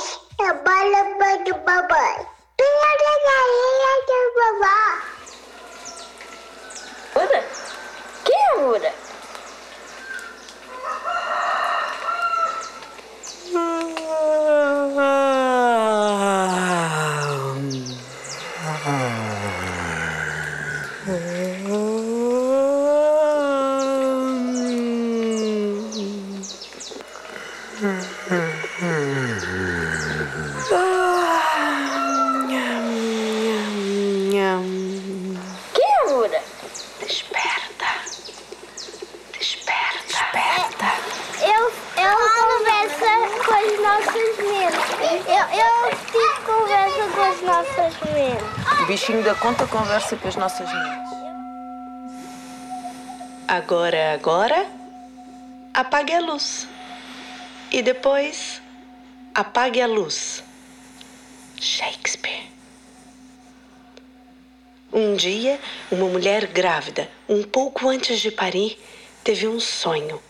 Cuida das a bola do babãe. Pela galinha de vovó. Buda? Quem é Buda? Quem é Buda? Desperta. Desperta. Desperta. Eu, eu converso com as nossas meninas. Eu, eu fiz conversa com as nossas meninas. O bichinho da conta conversa com as nossas mães. Agora, agora, apague a luz. E depois, apague a luz. Shakespeare. Um dia, uma mulher grávida, um pouco antes de parir, teve um sonho.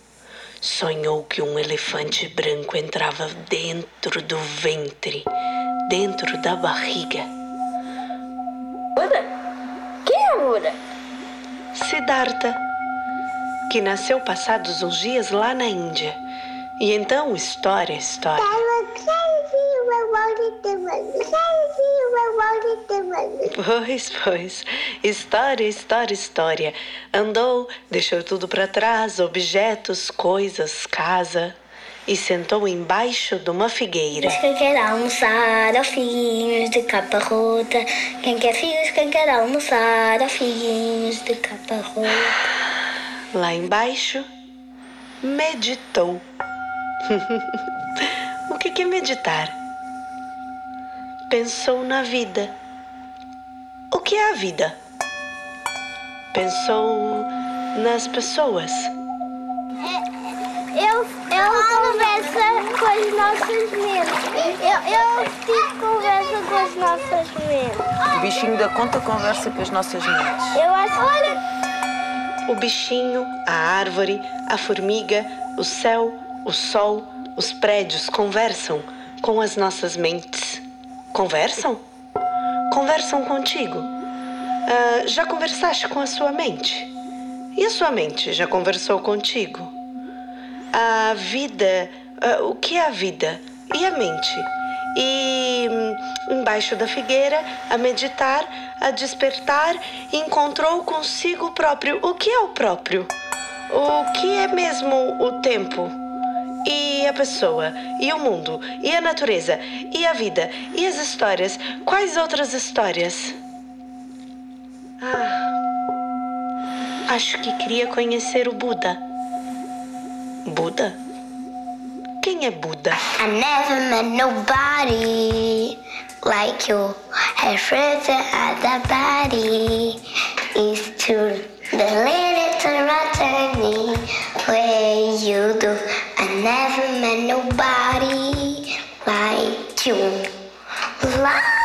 Sonhou que um elefante branco entrava dentro do ventre, dentro da barriga. Buda? Quem é Buda? Siddhartha, que nasceu passados uns dias lá na Índia. E então, história, história. Pois, pois. História, história, história. Andou, deixou tudo para trás, objetos, coisas, casa. E sentou embaixo de uma figueira. Quem quer almoçar ao filhos de capa rota? Quem quer filhos, quem quer almoçar ao filhos de capa rota? Lá embaixo, meditou. o que é meditar? Pensou na vida. O que é a vida? Pensou nas pessoas. Eu, eu converso com as nossas meninas. Eu, eu fiz conversa com as nossas meninas. O bichinho da conta conversa com as nossas mães. Eu acho. Olha, O bichinho, a árvore, a formiga, o céu, o sol, os prédios conversam com as nossas mentes. Conversam? Conversam contigo. Ah, já conversaste com a sua mente? E a sua mente já conversou contigo? A vida, ah, o que é a vida? E a mente? E hum, embaixo da figueira, a meditar, a despertar, encontrou consigo próprio. O que é o próprio? O que é mesmo o tempo? E a pessoa? E o mundo? E a natureza? E a vida? E as histórias? Quais outras histórias? Ah, acho que queria conhecer o Buda. Buda? Quem é Buda? I never met nobody like you. Everything at the body is to the little rotary where you do. I never met nobody like you. La-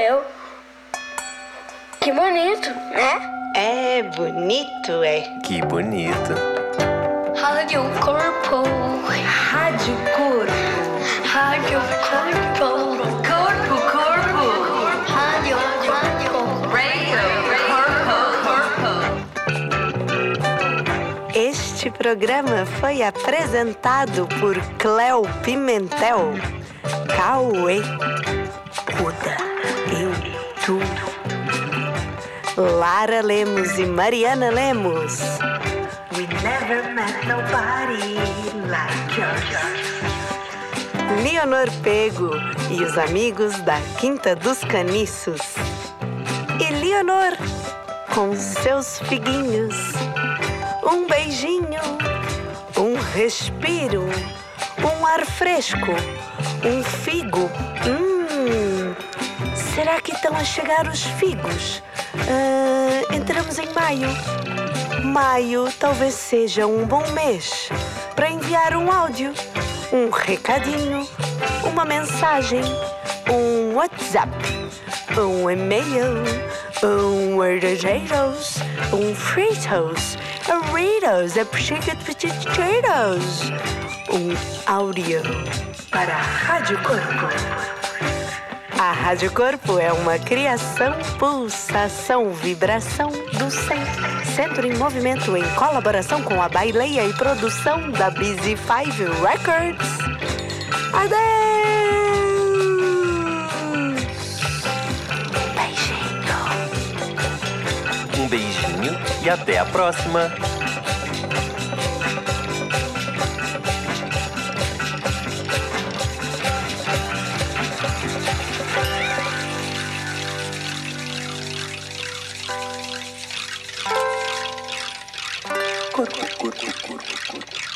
eu. Que bonito, né? É bonito, é. Que bonito. Rádio Corpo. Rádio Corpo. Rádio Corpo. Corpo, corpo. Rádio, rádio. Radio, corpo. Este programa foi apresentado por Cléo Pimentel, Cauê Cuda tu, Lara Lemos e Mariana Lemos. We never met nobody like yours. Leonor Pego e os amigos da Quinta dos Caniços. E Leonor, com seus figuinhos. Um beijinho, um respiro, um ar fresco, um figo. Hum, será que estão a chegar os figos? Ah, entramos em maio. Maio talvez seja um bom mês para enviar um áudio, um recadinho, uma mensagem, um WhatsApp, um e-mail, um Wordageiros, um Fritos, a Chicken Potatoes, um áudio Para a Rádio Corpo. A Rádio Corpo é uma criação, pulsação, vibração do centro. Centro em movimento em colaboração com a Baileia e produção da Busy Five Records. Adeus! Um beijinho e até a próxima. cuerpos, cuerpos, cuerpos.